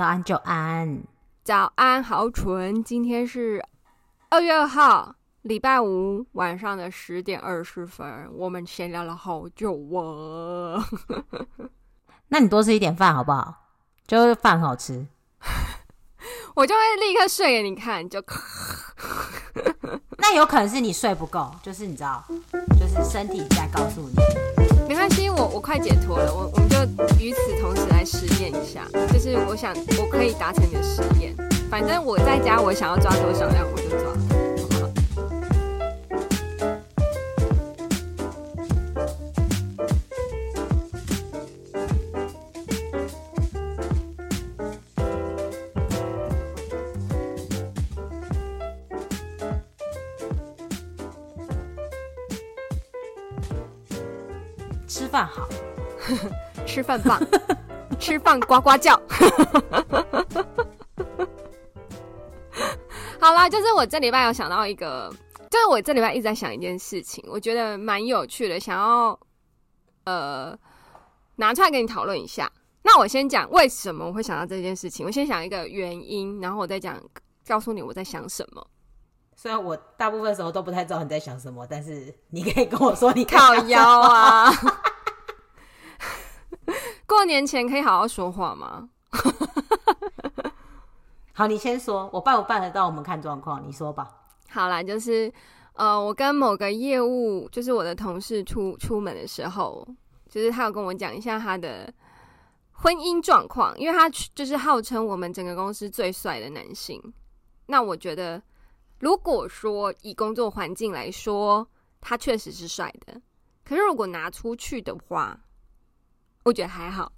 早安，久安，早安，豪纯。今天是二月二号，礼拜五晚上的十点二十分，我们闲聊了好久哦。那你多吃一点饭好不好？就是饭好吃，我就会立刻睡给你看。就，那有可能是你睡不够，就是你知道，就是身体在告诉你。没关系，我我快解脱了，我我们就与此同时来实验一下，就是我想我可以达成你的实验，反正我在家我想要抓多少量我就抓。吃饭棒，吃饭呱呱叫。好啦，就是我这礼拜有想到一个，就是我这礼拜一直在想一件事情，我觉得蛮有趣的，想要呃拿出来跟你讨论一下。那我先讲为什么我会想到这件事情，我先想一个原因，然后我再讲告诉你我在想什么。虽然我大部分时候都不太知道你在想什么，但是你可以跟我说你靠腰啊。过年前可以好好说话吗？好，你先说，我办不办得到，我们看状况。你说吧。好啦，就是呃，我跟某个业务，就是我的同事出出门的时候，就是他有跟我讲一下他的婚姻状况，因为他就是号称我们整个公司最帅的男性。那我觉得，如果说以工作环境来说，他确实是帅的。可是如果拿出去的话，我觉得还好，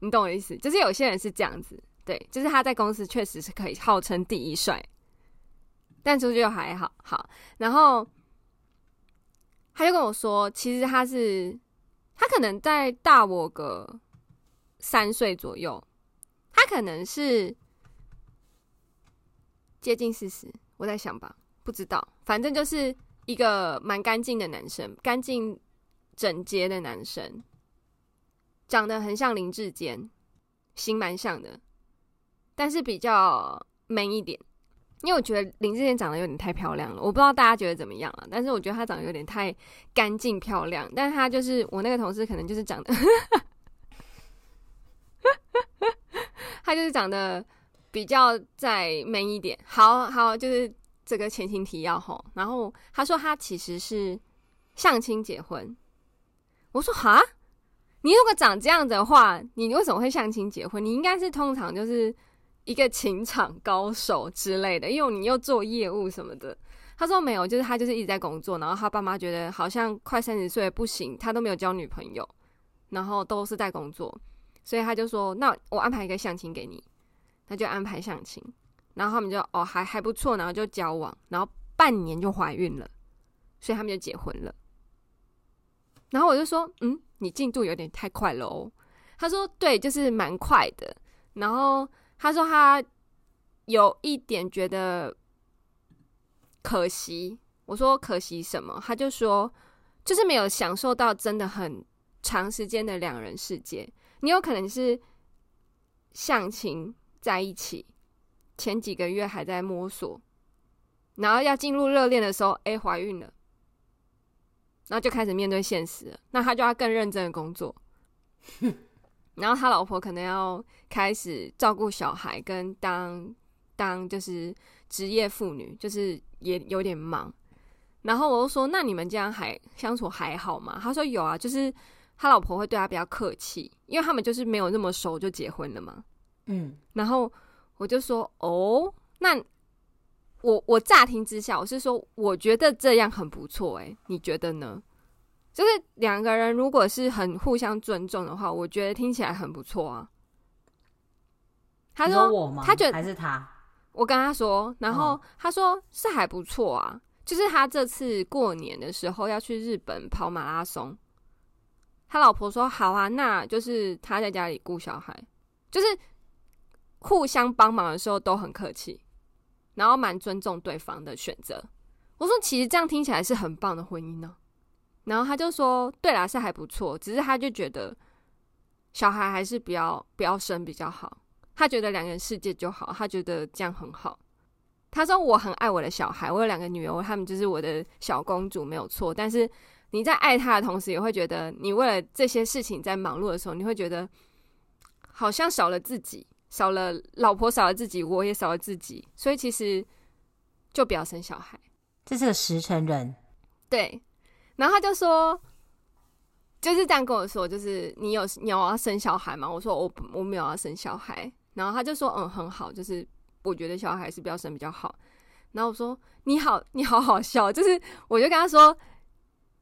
你懂我意思，就是有些人是这样子，对，就是他在公司确实是可以号称第一帅，但出去又还好，好，然后他就跟我说，其实他是他可能在大我个三岁左右，他可能是接近四十，我在想吧，不知道，反正就是一个蛮干净的男生，干净整洁的男生。长得很像林志坚，型蛮像的，但是比较 man 一点。因为我觉得林志坚长得有点太漂亮了，我不知道大家觉得怎么样啊？但是我觉得他长得有点太干净漂亮。但是他就是我那个同事，可能就是长得，他就是长得比较再 man 一点。好好，就是这个前情提要吼。然后他说他其实是相亲结婚，我说哈。你如果长这样的话，你为什么会相亲结婚？你应该是通常就是一个情场高手之类的，因为你又做业务什么的。他说没有，就是他就是一直在工作，然后他爸妈觉得好像快三十岁不行，他都没有交女朋友，然后都是在工作，所以他就说：“那我安排一个相亲给你。”他就安排相亲，然后他们就哦还还不错，然后就交往，然后半年就怀孕了，所以他们就结婚了。然后我就说：“嗯。”你进度有点太快了哦。他说：“对，就是蛮快的。”然后他说他有一点觉得可惜。我说：“可惜什么？”他就说：“就是没有享受到真的很长时间的两人世界。你有可能是相亲在一起，前几个月还在摸索，然后要进入热恋的时候，哎，怀孕了。”然后就开始面对现实了，那他就要更认真的工作，然后他老婆可能要开始照顾小孩，跟当当就是职业妇女，就是也有点忙。然后我就说：“那你们这样还相处还好吗？”他说：“有啊，就是他老婆会对他比较客气，因为他们就是没有那么熟就结婚了嘛。”嗯，然后我就说：“哦，那。”我我乍听之下，我是说，我觉得这样很不错，哎，你觉得呢？就是两个人如果是很互相尊重的话，我觉得听起来很不错啊。他说，我吗？他觉得还是他？我跟他说，然后他说是还不错啊。就是他这次过年的时候要去日本跑马拉松，他老婆说好啊，那就是他在家里顾小孩，就是互相帮忙的时候都很客气。然后蛮尊重对方的选择。我说，其实这样听起来是很棒的婚姻呢。然后他就说，对啦，是还不错，只是他就觉得小孩还是不要不要生比较好。他觉得两个人世界就好，他觉得这样很好。他说我很爱我的小孩，我有两个女儿，他们就是我的小公主，没有错。但是你在爱他的同时，也会觉得你为了这些事情在忙碌的时候，你会觉得好像少了自己，少了老婆，少了自己，我也少了自己。所以其实就不要生小孩。这是个实诚人，对。然后他就说。就是这样跟我说，就是你有你有要生小孩吗？我说我我没有要生小孩，然后他就说嗯很好，就是我觉得小孩是不要生比较好。然后我说你好你好好笑，就是我就跟他说，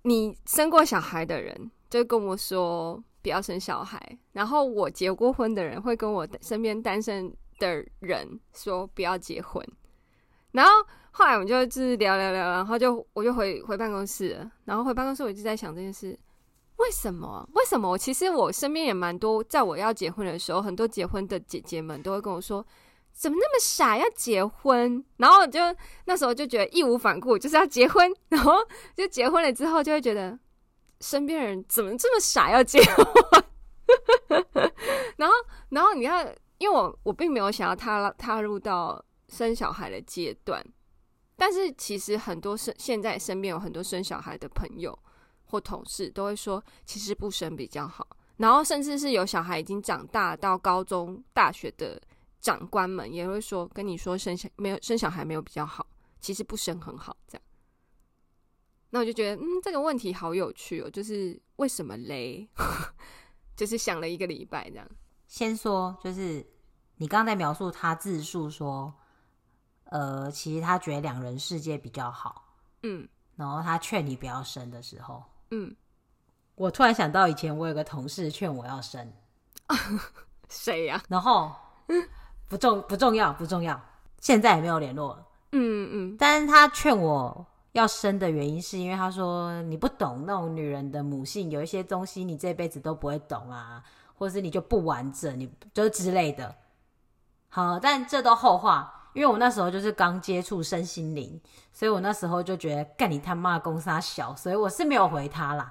你生过小孩的人就跟我说不要生小孩，然后我结过婚的人会跟我身边单身的人说不要结婚。然后后来我们就就是聊聊聊，然后就我就回回办公室，然后回办公室我就在想这件事。为什么？为什么？其实我身边也蛮多，在我要结婚的时候，很多结婚的姐姐们都会跟我说：“怎么那么傻要结婚？”然后就那时候就觉得义无反顾，就是要结婚。然后就结婚了之后，就会觉得身边人怎么这么傻要结婚？然后，然后你看，因为我我并没有想要踏踏入到生小孩的阶段，但是其实很多生现在身边有很多生小孩的朋友。或同事都会说，其实不生比较好。然后甚至是有小孩已经长大到高中、大学的长官们也会说，跟你说生小没有生小孩没有比较好，其实不生很好。这样，那我就觉得，嗯，这个问题好有趣哦，就是为什么嘞？就是想了一个礼拜这样。先说，就是你刚刚在描述他自述说，呃，其实他觉得两人世界比较好。嗯，然后他劝你不要生的时候。嗯，我突然想到以前我有个同事劝我要生，谁呀？然后不重不重要不重要，现在也没有联络了。嗯嗯，但是他劝我要生的原因是因为他说你不懂那种女人的母性，有一些东西你这辈子都不会懂啊，或者是你就不完整，你就之类的。好，但这都后话。因为我那时候就是刚接触身心灵，所以我那时候就觉得干你他妈公杀小，所以我是没有回他啦。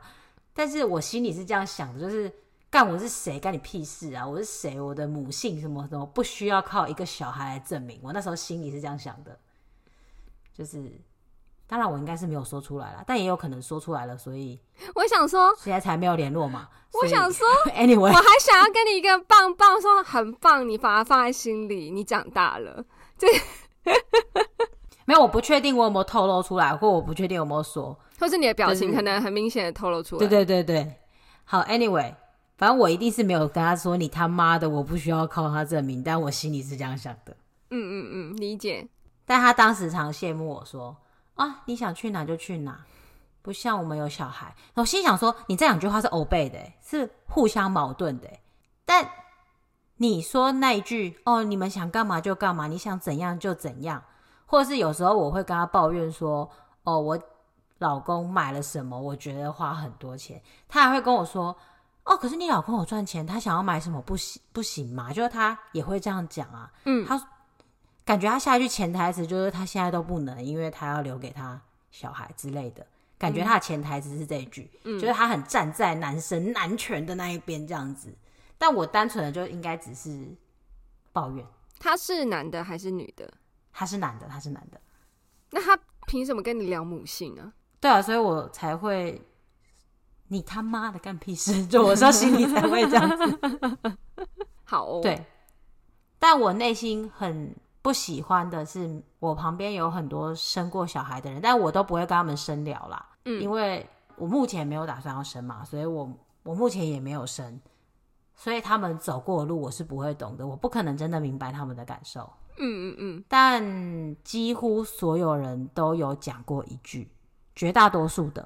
但是我心里是这样想的，就是干我是谁，干你屁事啊！我是谁？我的母性什么什么不需要靠一个小孩来证明。我那时候心里是这样想的，就是当然我应该是没有说出来了，但也有可能说出来了，所以 我想说现在才没有联络嘛。我想说，anyway，我还想要跟你一个棒棒说很棒，你把它放在心里，你长大了。这，没有，我不确定我有没有透露出来，或我不确定有没有说，或是你的表情可能很明显的透露出来。对对对对，好，Anyway，反正我一定是没有跟他说你他妈的，我不需要靠他证明，但我心里是这样想的。嗯嗯嗯，理解。但他当时常羡慕我说啊，你想去哪就去哪，不像我们有小孩。我心想说，你这两句话是欧背的，是互相矛盾的，但。你说那一句哦，你们想干嘛就干嘛，你想怎样就怎样，或者是有时候我会跟他抱怨说，哦，我老公买了什么，我觉得花很多钱，他还会跟我说，哦，可是你老公有赚钱，他想要买什么不行不行嘛？就是他也会这样讲啊，嗯，他感觉他下一句潜台词就是他现在都不能，因为他要留给他小孩之类的，感觉他的潜台词是这一句，嗯，就是他很站在男生男权的那一边这样子。但我单纯的就应该只是抱怨。他是男的还是女的？他是男的，他是男的。那他凭什么跟你聊母性啊？对啊，所以我才会，你他妈的干屁事！就我说心里才会这样子。好哦，对。但我内心很不喜欢的是，我旁边有很多生过小孩的人，但我都不会跟他们深聊啦。嗯，因为我目前没有打算要生嘛，所以我我目前也没有生。所以他们走过的路，我是不会懂的，我不可能真的明白他们的感受。嗯嗯嗯。但几乎所有人都有讲过一句，绝大多数的，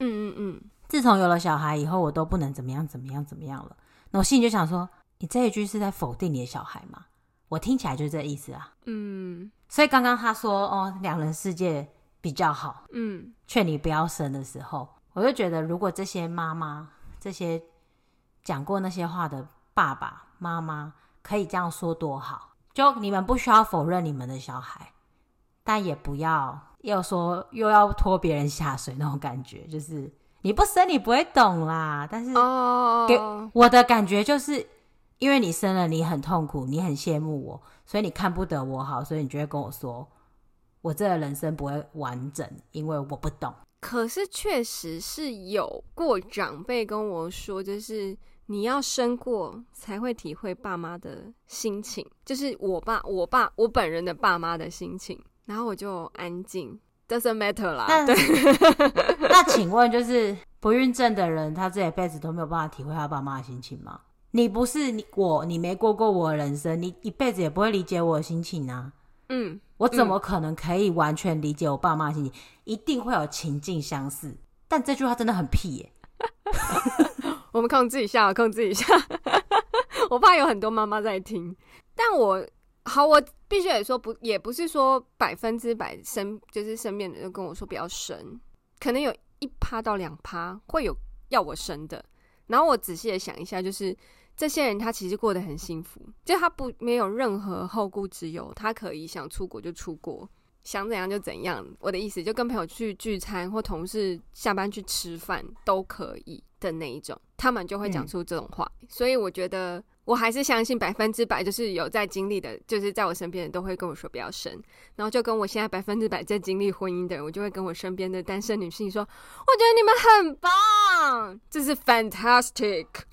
嗯嗯嗯。自从有了小孩以后，我都不能怎么样怎么样怎么样了。那我心里就想说，你这一句是在否定你的小孩吗？我听起来就是这意思啊。嗯。所以刚刚他说哦，两人世界比较好，嗯，劝你不要生的时候，我就觉得，如果这些妈妈这些。讲过那些话的爸爸妈妈可以这样说多好，就你们不需要否认你们的小孩，但也不要又说又要拖别人下水那种感觉，就是你不生你不会懂啦。但是给我的感觉就是因为你生了，你很痛苦，你很羡慕我，所以你看不得我好，所以你就会跟我说，我这个人生不会完整，因为我不懂。可是确实是有过长辈跟我说，就是你要生过才会体会爸妈的心情，就是我爸、我爸、我本人的爸妈的心情。然后我就安静，doesn't matter 啦。那对，那请问，就是不孕症的人，他这一辈子都没有办法体会他爸妈的心情吗？你不是你我，你没过过我的人生，你一辈子也不会理解我的心情啊。嗯，我怎么可能可以完全理解我爸妈的心情？嗯、一定会有情境相似。但这句话真的很屁耶、欸！我们控制一下，控制一下。我怕有很多妈妈在听，但我。好，我必须得说不，也不是说百分之百身，就是身边的人跟我说不要生，可能有一趴到两趴会有要我生的。然后我仔细的想一下，就是这些人他其实过得很幸福，就他不没有任何后顾之忧，他可以想出国就出国，想怎样就怎样。我的意思就跟朋友去聚餐或同事下班去吃饭都可以的那一种，他们就会讲出这种话。嗯。所以我觉得。我还是相信百分之百，就是有在经历的，就是在我身边的都会跟我说不要生，然后就跟我现在百分之百在经历婚姻的人，我就会跟我身边的单身女性说，我觉得你们很棒，这是 fantastic。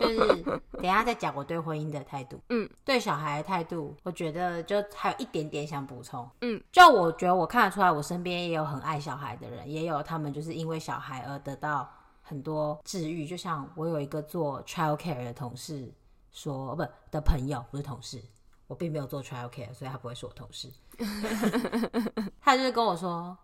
就是等一下再讲我对婚姻的态度，嗯，对小孩的态度，我觉得就还有一点点想补充，嗯，就我觉得我看得出来，我身边也有很爱小孩的人，也有他们就是因为小孩而得到很多治愈，就像我有一个做 child care 的同事。说不的朋友不是同事，我并没有做 trial care，所以他不会是我同事。他就是跟我说，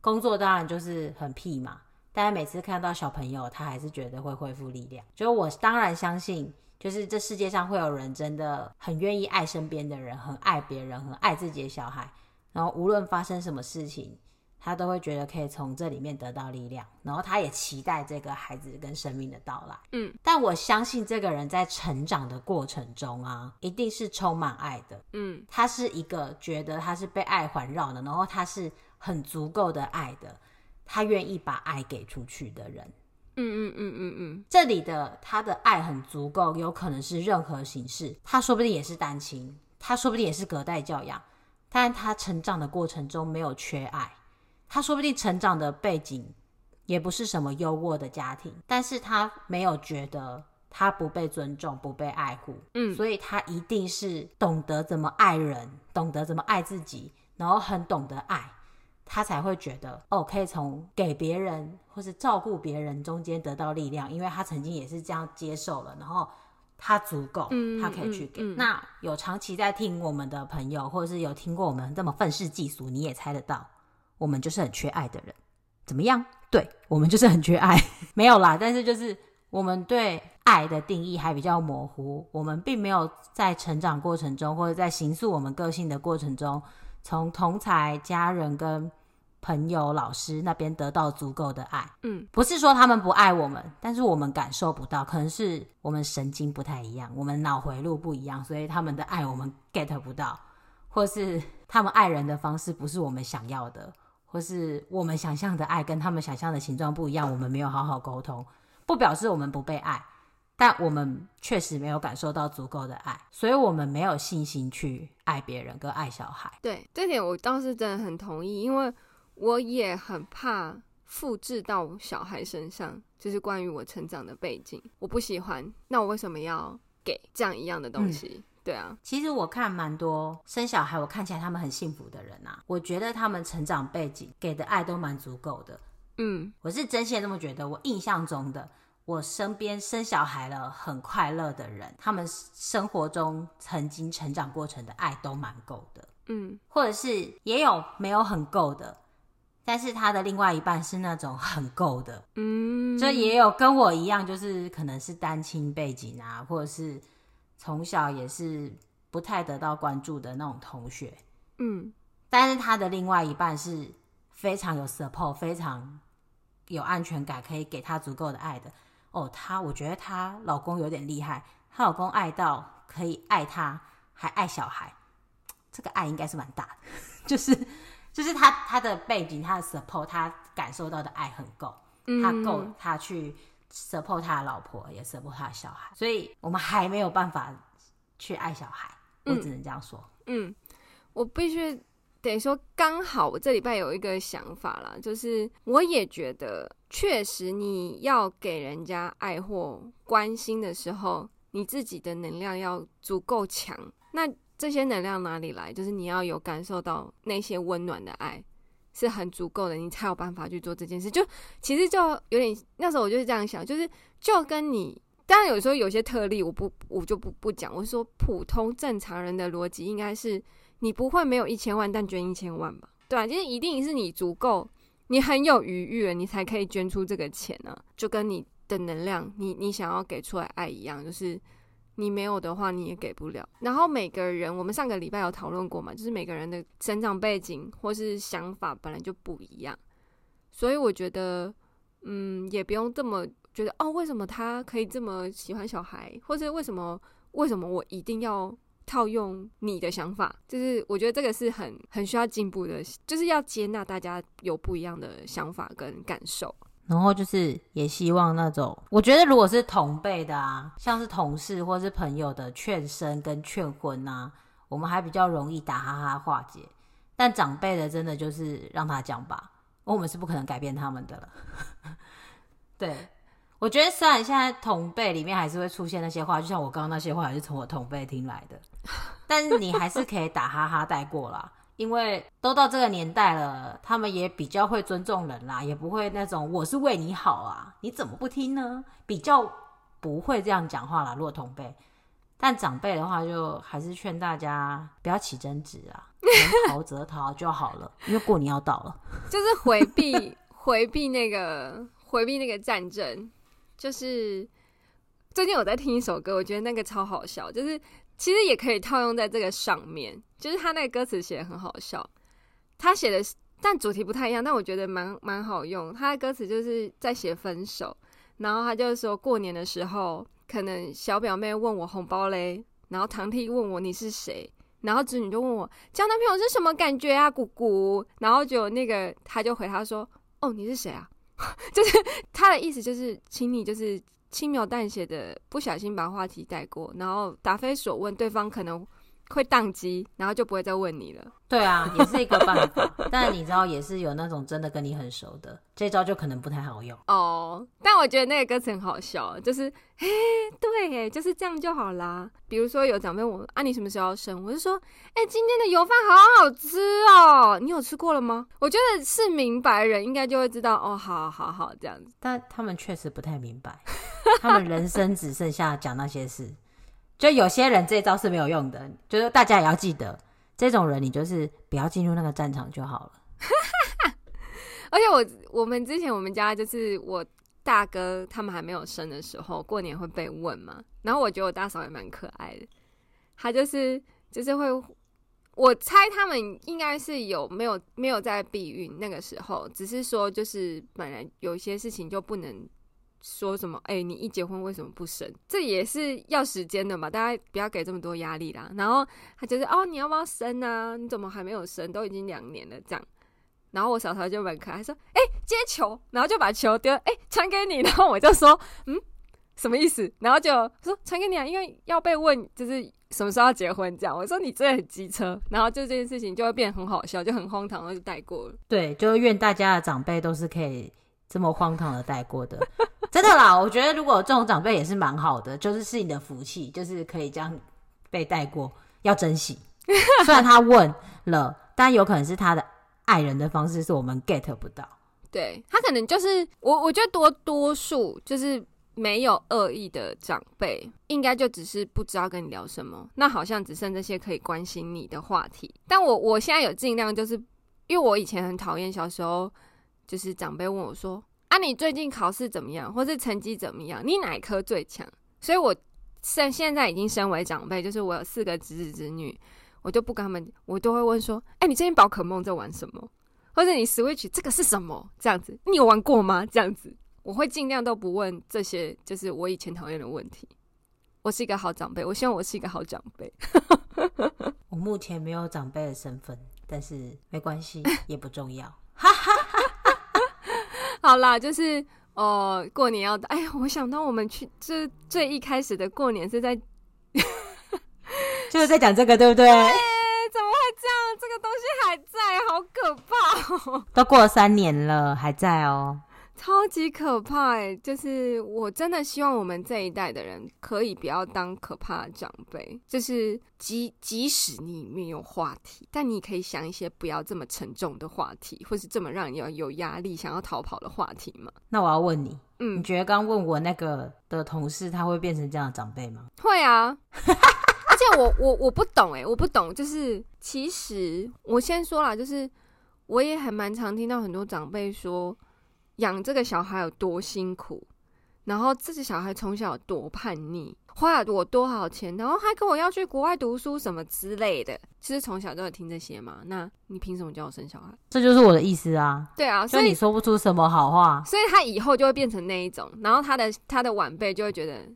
工作当然就是很屁嘛，但是每次看到小朋友，他还是觉得会恢复力量。就我当然相信，就是这世界上会有人真的很愿意爱身边的人，很爱别人，很爱自己的小孩，然后无论发生什么事情。他都会觉得可以从这里面得到力量，然后他也期待这个孩子跟生命的到来。嗯，但我相信这个人在成长的过程中啊，一定是充满爱的。嗯，他是一个觉得他是被爱环绕的，然后他是很足够的爱的，他愿意把爱给出去的人。嗯嗯嗯嗯嗯，这里的他的爱很足够，有可能是任何形式，他说不定也是单亲，他说不定也是隔代教养，但他成长的过程中没有缺爱。他说不定成长的背景也不是什么优渥的家庭，但是他没有觉得他不被尊重、不被爱护，嗯，所以他一定是懂得怎么爱人，懂得怎么爱自己，然后很懂得爱，他才会觉得哦，可以从给别人或是照顾别人中间得到力量，因为他曾经也是这样接受了，然后他足够，他可以去给。嗯嗯嗯、那有长期在听我们的朋友，或者是有听过我们这么愤世嫉俗，你也猜得到。我们就是很缺爱的人，怎么样？对，我们就是很缺爱，没有啦。但是就是我们对爱的定义还比较模糊，我们并没有在成长过程中或者在形塑我们个性的过程中，从同才、家人跟朋友、老师那边得到足够的爱。嗯，不是说他们不爱我们，但是我们感受不到，可能是我们神经不太一样，我们脑回路不一样，所以他们的爱我们 get 不到，或是他们爱人的方式不是我们想要的。或是我们想象的爱跟他们想象的形状不一样，我们没有好好沟通，不表示我们不被爱，但我们确实没有感受到足够的爱，所以我们没有信心去爱别人跟爱小孩。对，这点我倒是真的很同意，因为我也很怕复制到小孩身上，就是关于我成长的背景，我不喜欢，那我为什么要给这样一样的东西？嗯对啊，其实我看蛮多生小孩，我看起来他们很幸福的人啊。我觉得他们成长背景给的爱都蛮足够的。嗯，我是真心这么觉得。我印象中的，我身边生小孩了很快乐的人，他们生活中曾经成长过程的爱都蛮够的。嗯，或者是也有没有很够的，但是他的另外一半是那种很够的。嗯，这也有跟我一样，就是可能是单亲背景啊，或者是。从小也是不太得到关注的那种同学，嗯，但是他的另外一半是非常有 support、非常有安全感，可以给他足够的爱的。哦，她我觉得她老公有点厉害，她老公爱到可以爱她，还爱小孩，这个爱应该是蛮大的。就是就是他他的背景、他的 support，他感受到的爱很够，他够他去 support 他的老婆，也 support 他的小孩，所以我们还没有办法去爱小孩。我只能这样说。嗯，嗯，我必须得说，刚好我这礼拜有一个想法啦，就是我也觉得，确实你要给人家爱或关心的时候，你自己的能量要足够强。那这些能量哪里来？就是你要有感受到那些温暖的爱是很足够的，你才有办法去做这件事。就其实就有点那时候我就是这样想，就是就跟你。当然，有时候有些特例，我不，我就不不讲。我说，普通正常人的逻辑应该是，你不会没有一千万，但捐一千万吧？对啊，就是一定是你足够，你很有余裕了，你才可以捐出这个钱呢、就跟你的能量，你你想要给出来爱一样，就是你没有的话，你也给不了。然后每个人，我们上个礼拜有讨论过嘛，就是每个人的成长背景或是想法本来就不一样，所以我觉得，嗯，也不用这么。觉得哦，为什么他可以这么喜欢小孩，或者为什么为什么我一定要套用你的想法？就是我觉得这个是很很需要进步的，就是要接纳大家有不一样的想法跟感受。然后就是也希望那种，我觉得如果是同辈的啊，像是同事或是朋友的劝生跟劝婚啊，我们还比较容易打哈哈化解。但长辈的真的就是让他讲吧，我们是不可能改变他们的了。对。我觉得虽然现在同辈里面还是会出现那些话，就像我刚刚那些话，也是从我同辈听来的，但是你还是可以打哈哈带过啦，因为都到这个年代了，他们也比较会尊重人啦，也不会那种我是为你好啊，你怎么不听呢？比较不会这样讲话啦。如果同辈，但长辈的话，就还是劝大家不要起争执啊，能逃则逃就好了，因为过年要到了，就是回避回避那个回避那个战争。就是最近我在听一首歌，我觉得那个超好笑。就是其实也可以套用在这个上面，就是他那个歌词写得很好笑。他写的，但主题不太一样，但我觉得蛮蛮好用。他的歌词就是在写分手，然后他就说过年的时候，可能小表妹问我红包嘞，然后堂弟问我你是谁，然后侄女就问我交男朋友是什么感觉啊，姑姑。然后就那个他就回他说，哦，你是谁啊？就是他的意思，就是请你就是轻描淡写的不小心把话题带过，然后答非所问，对方可能会宕机，然后就不会再问你了。对啊，也是一个办法。但你知道，也是有那种真的跟你很熟的，这招就可能不太好用 哦。但我觉得那个歌词很好笑，就是哎，对，就是这样就好啦。比如说有长辈问我啊，你什么时候要生？我就说，哎，今天的油饭好好吃哦，你有吃过了吗？我觉得是明白人应该就会知道哦，好好好这样子。但他们确实不太明白，他们人生只剩下讲那些事。就有些人这招是没有用的，就是大家也要记得，这种人你就是不要进入那个战场就好了。而且我我们之前我们家就是我大哥他们还没有生的时候，过年会被问嘛，然后我觉得我大嫂也蛮可爱的，她就是就是会，我猜他们应该是有没有没有在避孕那个时候，只是说就是本来有些事情就不能。说什么？哎、你一结婚为什么不生？这也是要时间的嘛，大家不要给这么多压力啦。然后他就是哦，你要不要生啊？你怎么还没有生？都已经两年了，这样。然后我嫂嫂就蛮可爱，说：“哎、接球。”然后就把球丢，哎、传给你。然后我就说：“嗯，什么意思？”然后就说：“传给你啊，因为要被问，就是什么时候要结婚这样。”我说：“你真的很机车。”然后就这件事情就会变得很好笑，就很荒唐，然后就带过了。对，就愿大家的长辈都是可以这么荒唐的带过的。真的啦，我觉得如果这种长辈也是蛮好的，就是是你的福气，就是可以这样被带过，要珍惜。虽然他问了，但有可能是他的爱人的方式是我们 get 不到。对，他可能就是我，我觉得多多数就是没有恶意的长辈，应该就只是不知道跟你聊什么。那好像只剩这些可以关心你的话题。但我我现在有尽量，就是因为我以前很讨厌小时候，就是长辈问我说。啊，你最近考试怎么样，或是成绩怎么样？你哪一科最强？所以，我现现在已经身为长辈，就是我有四个侄子侄女，我就不跟他们，我都会问说：哎、欸，你最近宝可梦在玩什么？或者你 Switch 这个是什么？这样子，你有玩过吗？这样子，我会尽量都不问这些，就是我以前讨厌的问题。我是一个好长辈，我希望我是一个好长辈。我目前没有长辈的身份，但是没关系，也不重要。哈哈哈。好啦，就是哦，过年要哎呀，我想到我们去这最一开始的过年是在，就是在讲这个，对不对？对，怎么会这样？这个东西还在，好可怕哦！都过了三年了，还在哦。超级可怕哎！就是我真的希望我们这一代的人可以不要当可怕的长辈。就是即即使你没有话题，但你可以想一些不要这么沉重的话题，或是这么让人有有压力、想要逃跑的话题吗？那我要问你，嗯，你觉得刚问我那个的同事他会变成这样的长辈吗？会啊，而且我我我不懂哎，我不懂。就是其实我先说啦，就是我也还蛮常听到很多长辈说。养这个小孩有多辛苦，然后这个小孩从小有多叛逆，花了我多少钱，然后还跟我要去国外读书什么之类的。其实从小都有听这些嘛，那你凭什么叫我生小孩？这就是我的意思啊。对啊，所以你说不出什么好话，所以他以后就会变成那一种，然后他的他的晚辈就会觉得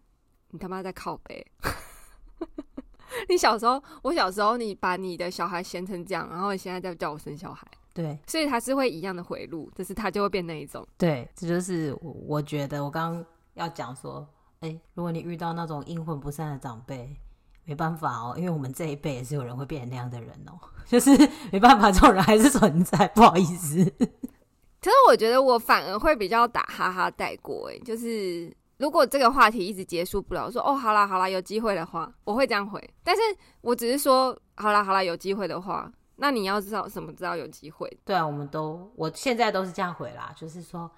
你他妈在靠背。你小时候，我小时候，你把你的小孩嫌成这样，然后你现在在叫我生小孩。对，所以他是会一样的回路，就是他就会变那一种。对，这就是我觉得我刚刚要讲说，哎，如果你遇到那种阴魂不散的长辈，没办法哦，因为我们这一辈也是有人会变成那样的人哦，就是没办法，这种人还是存在，不好意思。可是我觉得我反而会比较打哈哈带过，哎，就是如果这个话题一直结束不了，我说哦，好啦好啦，有机会的话，我会这样回。但是我只是说，好啦好啦，有机会的话。那你要知道什么？知道有机会？对啊，我们都，我现在都是这样回啦，就是说，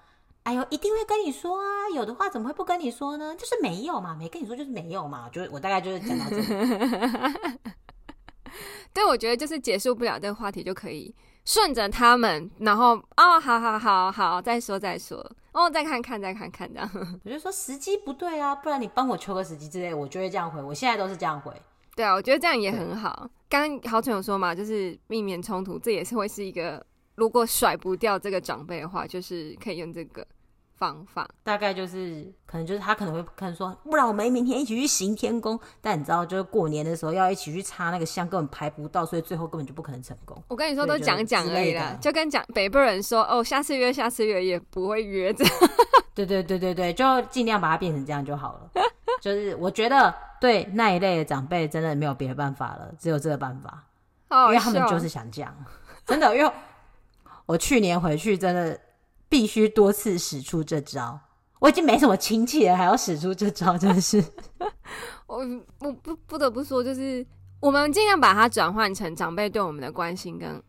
哎呦，一定会跟你说啊，有的话怎么会不跟你说呢？就是没有嘛，没跟你说就是没有嘛，就是我大概就是讲到这里。对，我觉得就是结束不了这个话题，就可以顺着他们，然后哦，好好好好，再说再说，哦，再看看再看看这样。我就说时机不对啊，不然你帮我求个时机之类，我就会这样回。我现在都是这样回。对啊，我觉得这样也很好。刚刚豪纯有说嘛，就是避免冲突，这也是会是一个，如果甩不掉这个长辈的话，就是可以用这个方法。大概就是，可能就是他可能会可能说，不然我们明天一起去行天宫。但你知道，就是过年的时候要一起去插那个香，根本排不到，所以最后根本就不可能成功。我跟你说，都讲讲而已啦，就跟讲北部人说，哦，下次约，下次约也不会约这样。对对对对对，就尽量把它变成这样就好了。就是我觉得对那一类的长辈真的没有别的办法了，只有这个办法，好好因为他们就是想这样，真的。因为我去年回去真的必须多次使出这招，我已经没什么亲戚了，还要使出这招，真的是。我我不不得不说，就是我们尽量把它转换成长辈对我们的关心跟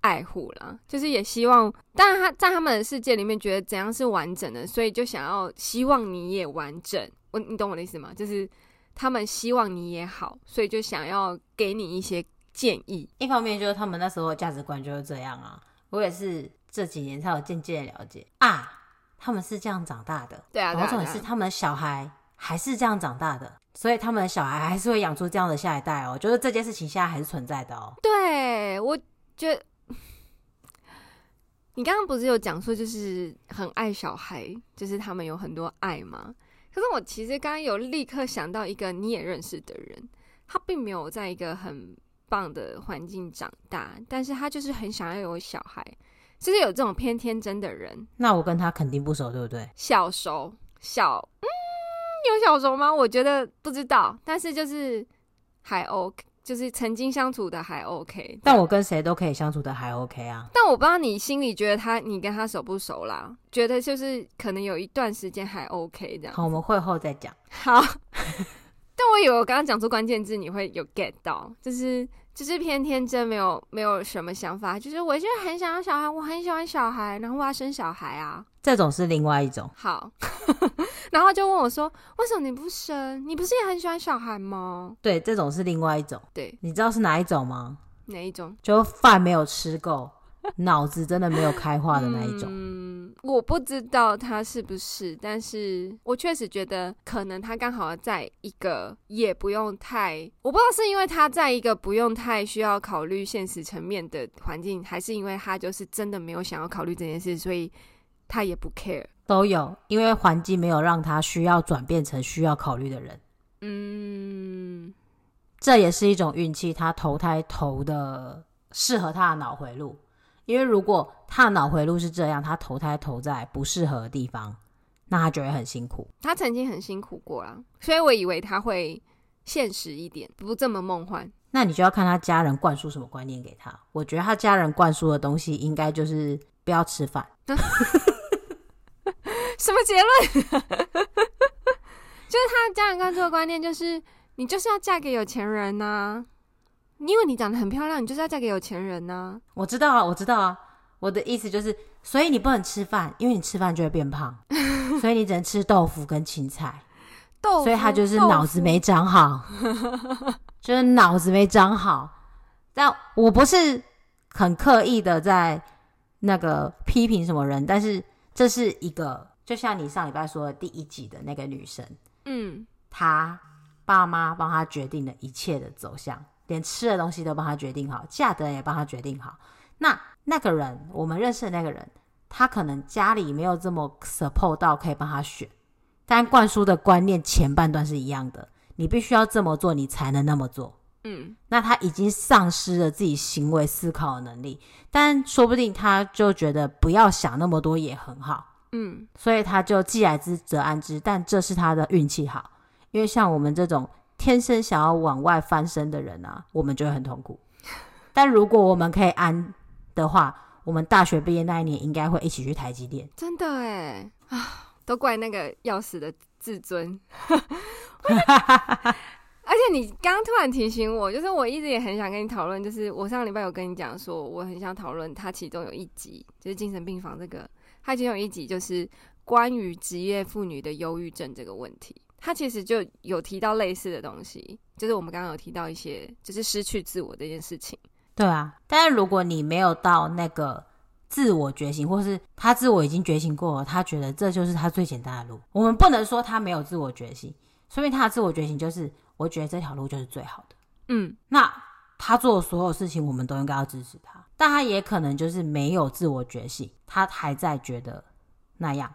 爱护啦，就是也希望，当然他在他们的世界里面觉得怎样是完整的，所以就想要希望你也完整。我你懂我的意思吗？就是他们希望你也好，所以就想要给你一些建议。一方面就是他们那时候的价值观就是这样啊，我也是这几年才有渐渐的了解啊，他们是这样长大的。对啊，然后重点是他们的小孩还是这样长大的，所以他们的小孩还是会养出这样的下一代哦。就是这件事情现在还是存在的哦。对，我觉得你刚刚不是有讲说，就是很爱小孩，就是他们有很多爱吗？可是我其实刚刚有立刻想到一个你也认识的人，他并没有在一个很棒的环境长大，但是他就是很想要有小孩，就是有这种偏天真的人。那我跟他肯定不熟，对不对？小熟，小，嗯，有小熟吗？我觉得不知道，但是就是还 OK。就是曾经相处的还 OK，但我跟谁都可以相处的还 OK 啊。但我不知道你心里觉得他，你跟他熟不熟啦？觉得就是可能有一段时间还 OK 这样。好，我们会后再讲。好，但我以为我刚刚讲出关键字，你会有 get 到，就是。就是偏天真，没有没有什么想法。就是我现在很想要小孩，我很喜欢小孩，然后我要生小孩啊。这种是另外一种。好，然后就问我说：“为什么你不生？你不是也很喜欢小孩吗？”对，这种是另外一种。对，你知道是哪一种吗？哪一种？就饭没有吃够。脑子真的没有开化的那一种。嗯，我不知道他是不是，但是我确实觉得可能他刚好在一个也不用太，我不知道是因为他在一个不用太需要考虑现实层面的环境，还是因为他就是真的没有想要考虑这件事，所以他也不 care。都有，因为环境没有让他需要转变成需要考虑的人。嗯，这也是一种运气，他投胎投的适合他的脑回路。因为如果他的脑回路是这样，他投胎投在不适合的地方，那他就会很辛苦。他曾经很辛苦过啊，所以我以为他会现实一点，不这么梦幻。那你就要看他家人灌输什么观念给他。我觉得他家人灌输的东西应该就是不要吃饭。什么结论？就是他家人灌输的观念就是你就是要嫁给有钱人呐、啊，因为你长得很漂亮，你就是要嫁给有钱人呐、啊。我知道啊，我知道啊。我的意思就是，所以你不能吃饭，因为你吃饭就会变胖，所以你只能吃豆腐跟青菜。豆腐，所以他就是脑子没长好。就是脑子没长好，但我不是很刻意的在那个批评什么人，但是这是一个，就像你上礼拜说的第一集的那个女生，嗯，她爸妈帮她决定了一切的走向，连吃的东西都帮她决定好，嫁的人也帮她决定好。那那个人，我们认识的那个人，他可能家里没有这么 support 到可以帮他选，但灌输的观念前半段是一样的。你必须要这么做，你才能那么做。嗯，那他已经丧失了自己行为思考的能力，但说不定他就觉得不要想那么多也很好。嗯，所以他就既来之则安之，但这是他的运气好。因为像我们这种天生想要往外翻身的人啊，我们就会很痛苦。但如果我们可以安的话，我们大学毕业那一年应该会一起去台积电。真的哎啊，都怪那个要死的自尊。而且你刚刚突然提醒我，就是我一直也很想跟你讨论，就是我上礼拜有跟你讲说，我很想讨论它其中有一集，就是精神病房这个，它其中有一集就是关于职业妇女的忧郁症这个问题，他其实就有提到类似的东西，就是我们刚刚有提到一些，就是失去自我这件事情。对啊，但是如果你没有到那个。自我觉醒，或是他自我已经觉醒过了，他觉得这就是他最简单的路。我们不能说他没有自我觉醒，说明他的自我觉醒就是，我觉得这条路就是最好的。嗯，那他做的所有事情，我们都应该要支持他。但他也可能就是没有自我觉醒，他还在觉得那样，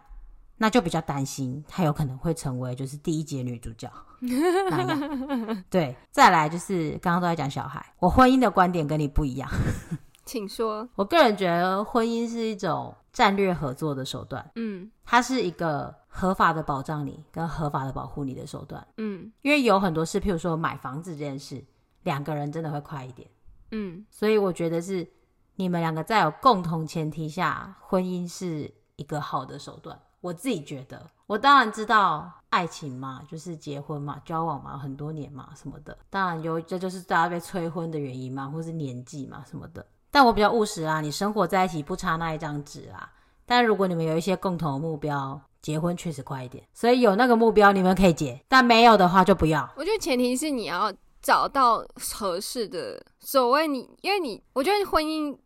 那就比较担心他有可能会成为就是第一集女主角 那样。对，再来就是刚刚都在讲小孩，我婚姻的观点跟你不一样。请说。我个人觉得婚姻是一种战略合作的手段，嗯，它是一个合法的保障你跟合法的保护你的手段，嗯，因为有很多事，譬如说买房子这件事，两个人真的会快一点，嗯，所以我觉得是你们两个在有共同前提下，婚姻是一个好的手段。我自己觉得，我当然知道爱情嘛，就是结婚嘛，交往嘛，很多年嘛，什么的，当然有，这就是大家被催婚的原因嘛，或是年纪嘛，什么的。但我比较务实啊，你生活在一起不差那一张纸啊。但如果你们有一些共同的目标，结婚确实快一点。所以有那个目标，你们可以结；但没有的话，就不要。我觉得前提是你要找到合适的。所谓你，因为你，我觉得婚姻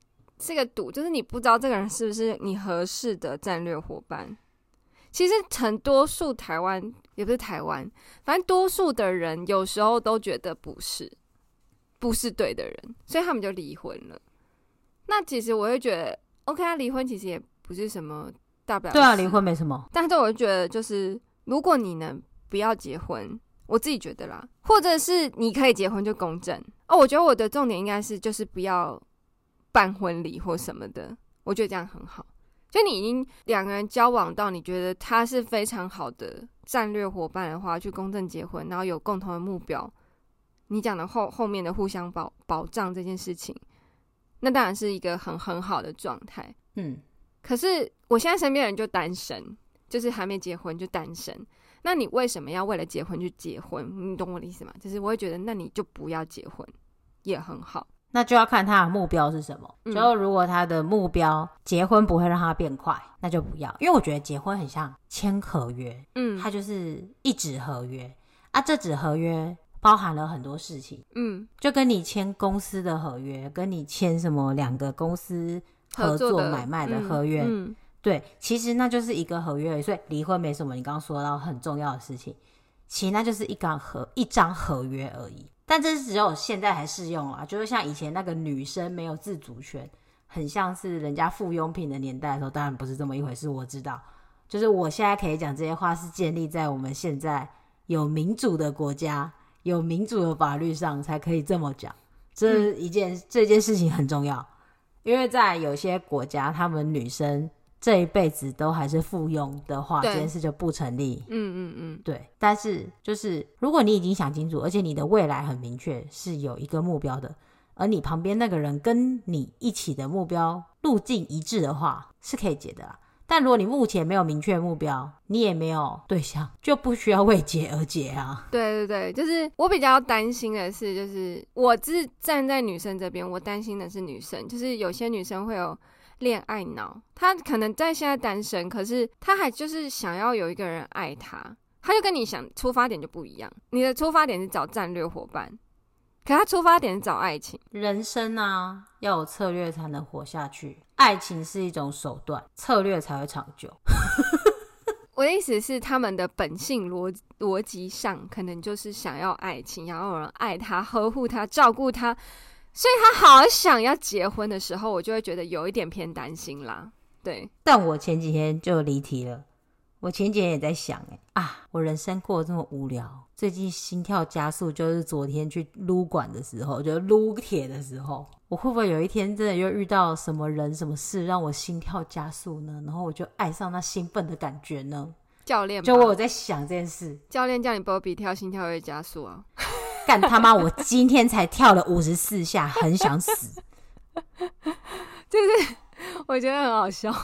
是个赌，就是你不知道这个人是不是你合适的战略伙伴。其实很多数台湾也不是台湾，反正多数的人有时候都觉得不是，不是对的人，所以他们就离婚了。那其实我会觉得，OK 他，离婚其实也不是什么大不了。对啊，离婚没什么。但是我就觉得，就是如果你能不要结婚，我自己觉得啦，或者是你可以结婚就公证哦。我觉得我的重点应该是，就是不要办婚礼或什么的。我觉得这样很好。就你已经两个人交往到你觉得他是非常好的战略伙伴的话，去公证结婚，然后有共同的目标，你讲的后后面的互相保保障这件事情。那当然是一个很很好的状态，嗯。可是我现在身边人就单身，就是还没结婚就单身。那你为什么要为了结婚去结婚？你懂我的意思吗？就是我会觉得，那你就不要结婚也很好。那就要看他的目标是什么。嗯、就如果他的目标结婚不会让他变快，那就不要。因为我觉得结婚很像签合约，嗯，它就是一纸合约啊。这纸合约。包含了很多事情，嗯，就跟你签公司的合约，跟你签什么两个公司合作买卖的合约，嗯，嗯，对，其实那就是一个合约，所以离婚没什么。你刚刚说到很重要的事情，其实那就是一张合一张合约而已。但这是只有现在还适用啊，就是像以前那个女生没有自主权，很像是人家附庸品的年代的时候，当然不是这么一回事。我知道，就是我现在可以讲这些话，是建立在我们现在有民主的国家。有民主的法律上才可以这么讲，这一件、嗯、这件事情很重要，因为在有些国家，他们女生这一辈子都还是附庸的话，这件事就不成立。嗯嗯嗯，对。但是就是如果你已经想清楚，而且你的未来很明确，是有一个目标的，而你旁边那个人跟你一起的目标路径一致的话，是可以解的啦。但如果你目前没有明确目标，你也没有对象，就不需要为结而结啊。对对对，就是我比较担心的是，就是我是站在女生这边，我担心的是女生，就是有些女生会有恋爱脑，他可能在现在单身，可是他还就是想要有一个人爱他，他就跟你想出发点就不一样，你的出发点是找战略伙伴。可他出发点是找爱情，人生啊，要有策略才能活下去。爱情是一种手段，策略才会长久。我的意思是，他们的本性逻逻辑上，可能就是想要爱情，想要有人爱他、呵护他、照顾他，所以他好想要结婚的时候，我就会觉得有一点偏担心啦。对，但我前几天就离题了。我前几天也在想，哎啊，我人生过得这么无聊，最近心跳加速，就是昨天去撸管的时候，就撸铁的时候，我会不会有一天真的又遇到什么人、什么事让我心跳加速呢？然后我就爱上那兴奋的感觉呢？教练，就我有在想这件事，教练叫你波比跳，心跳会加速啊！干他妈，我今天才跳了五十四下，很想死，就是我觉得很好笑。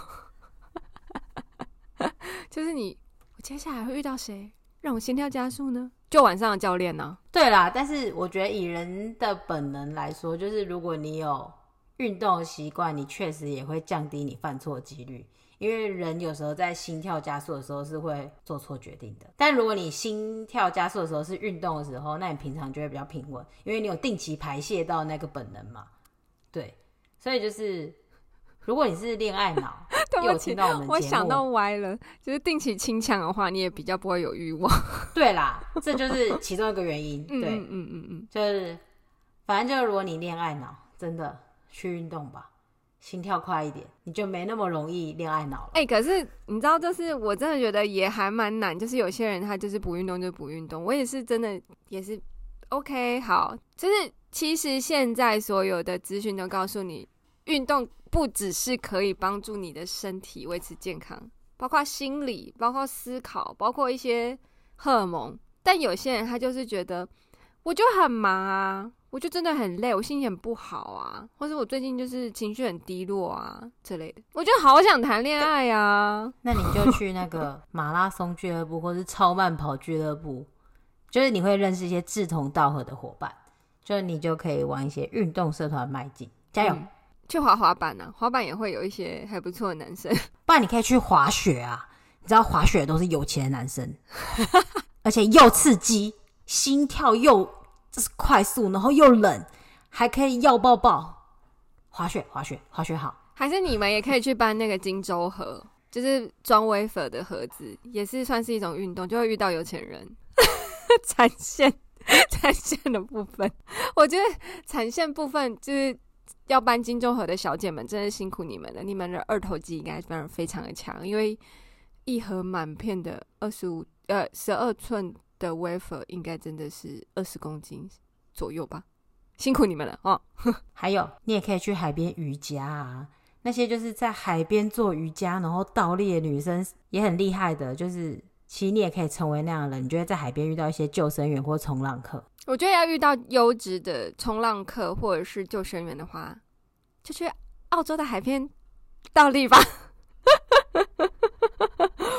就是你，我接下来会遇到谁让我心跳加速呢？就晚上的教练呢？对啦，但是我觉得以人的本能来说，就是如果你有运动的习惯，你确实也会降低你犯错的几率。因为人有时候在心跳加速的时候是会做错决定的。但如果你心跳加速的时候是运动的时候，那你平常就会比较平稳，因为你有定期排泄到那个本能嘛。对，所以就是。如果你是恋爱脑，有听到我们，我想到歪了，就是定期清腔的话，你也比较不会有欲望。对啦，这就是其中一个原因。对，嗯嗯嗯嗯，就是反正就是如果你恋爱脑，真的去运动吧，心跳快一点，你就没那么容易恋爱脑了。哎、可是你知道，就是我真的觉得也还蛮难，就是有些人他就是不运动就不运动，我也是真的也是 OK 好，就是其实现在所有的资讯都告诉你运动。不只是可以帮助你的身体维持健康，包括心理，包括思考，包括一些荷尔蒙。但有些人他就是觉得，我就很忙啊，我就真的很累，我心情很不好啊，或者我最近就是情绪很低落啊之类的。我就好想谈恋爱啊，那你就去那个 马拉松俱乐部，或是超慢跑俱乐部，就是你会认识一些志同道合的伙伴，就是你就可以往一些运动社团迈进，加油！嗯去滑滑板呢、啊？滑板也会有一些还不错的男生。不然你可以去滑雪啊！你知道滑雪都是有钱的男生，而且又刺激，心跳又就是快速，然后又冷，还可以要抱抱。滑雪，滑雪，滑雪好。还是你们也可以去搬那个金州盒，就是装威粉的盒子，也是算是一种运动，就会遇到有钱人。产线，产线的部分，我觉得产线部分就是。要搬金钟盒的小姐们，真的辛苦你们了。你们的二头肌应该非常非常的强，因为一盒满片的二十五呃十二寸的 wafer 应该真的是二十公斤左右吧。辛苦你们了哦。还有，你也可以去海边瑜伽啊，那些就是在海边做瑜伽然后倒立的女生也很厉害的，就是其实你也可以成为那样的人。你就会在海边遇到一些救生员或冲浪客。我觉得要遇到优质的冲浪客或者是救生员的话，就去澳洲的海边倒立吧。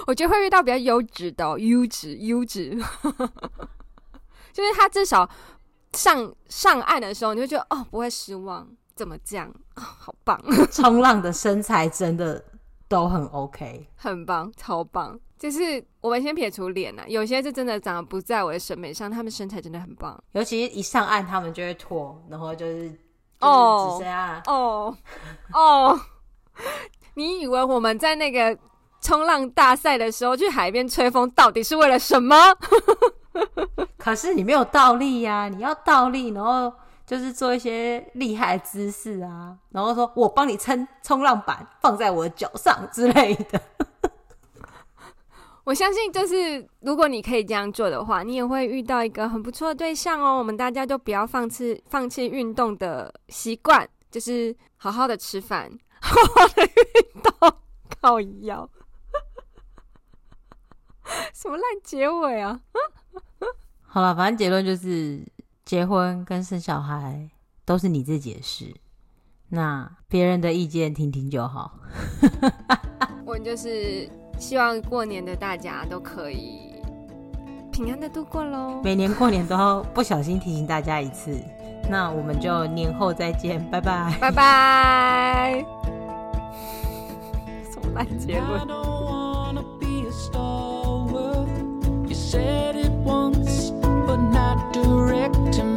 我觉得会遇到比较优质的哦，优质优质，就是他至少上上岸的时候，你就觉得哦不会失望，怎么这样？哦，好棒！冲浪的身材真的都很 OK，很棒，超棒。就是我们先撇除脸啊，有些是真的长得不在我的审美上，他们身材真的很棒。尤其一上岸，他们就会脱，然后就是哦，只剩下哦哦。你以为我们在那个冲浪大赛的时候去海边吹风，到底是为了什么？可是你没有倒立呀，你要倒立，然后就是做一些厉害的姿势啊，然后说我帮你撑冲浪板放在我的脚上之类的。我相信，就是如果你可以这样做的话，你也会遇到一个很不错的对象哦。我们大家都不要放弃放弃运动的习惯，就是好好的吃饭，好好的运动，靠腰，什么烂结尾啊？好了，反正结论就是，结婚跟生小孩都是你自己的事，那别人的意见听听就好。我就是希望过年的大家都可以平安的度过喽。每年过年都要不小心提醒大家一次，那我们就年后再见，拜拜，拜拜。什么烂结论 expect to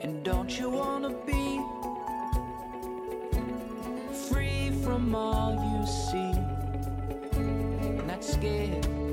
And don't you wanna be free from all you see? Not scared.